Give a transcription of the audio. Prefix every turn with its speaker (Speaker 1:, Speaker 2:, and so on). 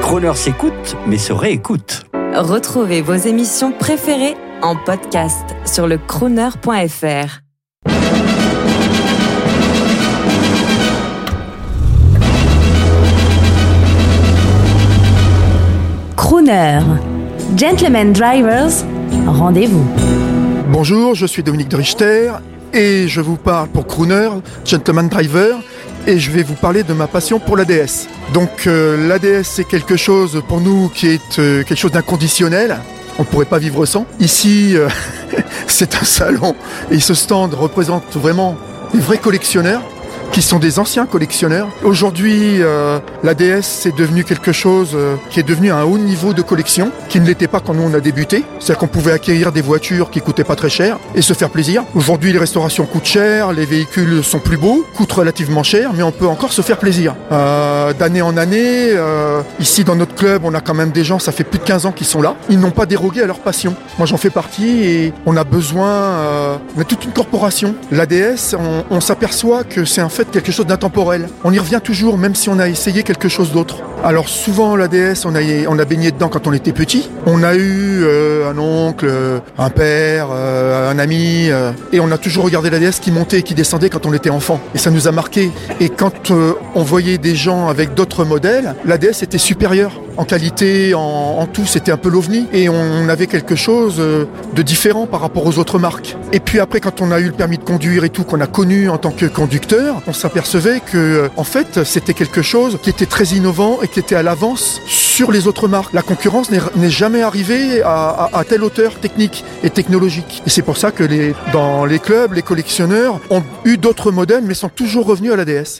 Speaker 1: Croner s'écoute, mais se réécoute.
Speaker 2: Retrouvez vos émissions préférées en podcast sur le crooner.fr.
Speaker 3: Crooner. Gentlemen Drivers, rendez-vous.
Speaker 4: Bonjour, je suis Dominique de Richter et je vous parle pour Crooner, Gentleman Driver, et je vais vous parler de ma passion pour l'ADS. Donc euh, l'ADS c'est quelque chose pour nous qui est euh, quelque chose d'inconditionnel. On ne pourrait pas vivre sans. Ici, euh, c'est un salon et ce stand représente vraiment des vrais collectionneurs qui sont des anciens collectionneurs. Aujourd'hui, euh, l'ADS c'est devenu quelque chose euh, qui est devenu un haut niveau de collection, qui ne l'était pas quand nous on a débuté. C'est-à-dire qu'on pouvait acquérir des voitures qui coûtaient pas très cher et se faire plaisir. Aujourd'hui, les restaurations coûtent cher, les véhicules sont plus beaux, coûtent relativement cher, mais on peut encore se faire plaisir. Euh, D'année en année, euh, ici dans notre club, on a quand même des gens, ça fait plus de 15 ans qu'ils sont là. Ils n'ont pas dérogé à leur passion. Moi, j'en fais partie et on a besoin, euh, on est toute une corporation. L'ADS, on, on s'aperçoit que c'est en fait quelque chose d'intemporel. On y revient toujours, même si on a essayé quelque chose d'autre. Alors souvent l'ADS, on a, on a baigné dedans quand on était petit. On a eu euh, un oncle, euh, un père, euh, un ami, et on a toujours regardé l'ADS qui montait et qui descendait quand on était enfant. Et ça nous a marqué. Et quand on voyait des gens avec d'autres modèles, l'ADS était supérieur en qualité, en, tout, c'était un peu l'ovni. Et on avait quelque chose de différent par rapport aux autres marques. Et puis après, quand on a eu le permis de conduire et tout, qu'on a connu en tant que conducteur, on s'apercevait que, euh, en fait, c'était quelque chose qui était très innovant et qui était à l'avance sur les autres marques. La concurrence n'est jamais arrivée à, telle hauteur technique et technologique. Et c'est pour ça que dans les clubs, les collectionneurs ont eu d'autres modèles, mais sont toujours revenus à l'ADS.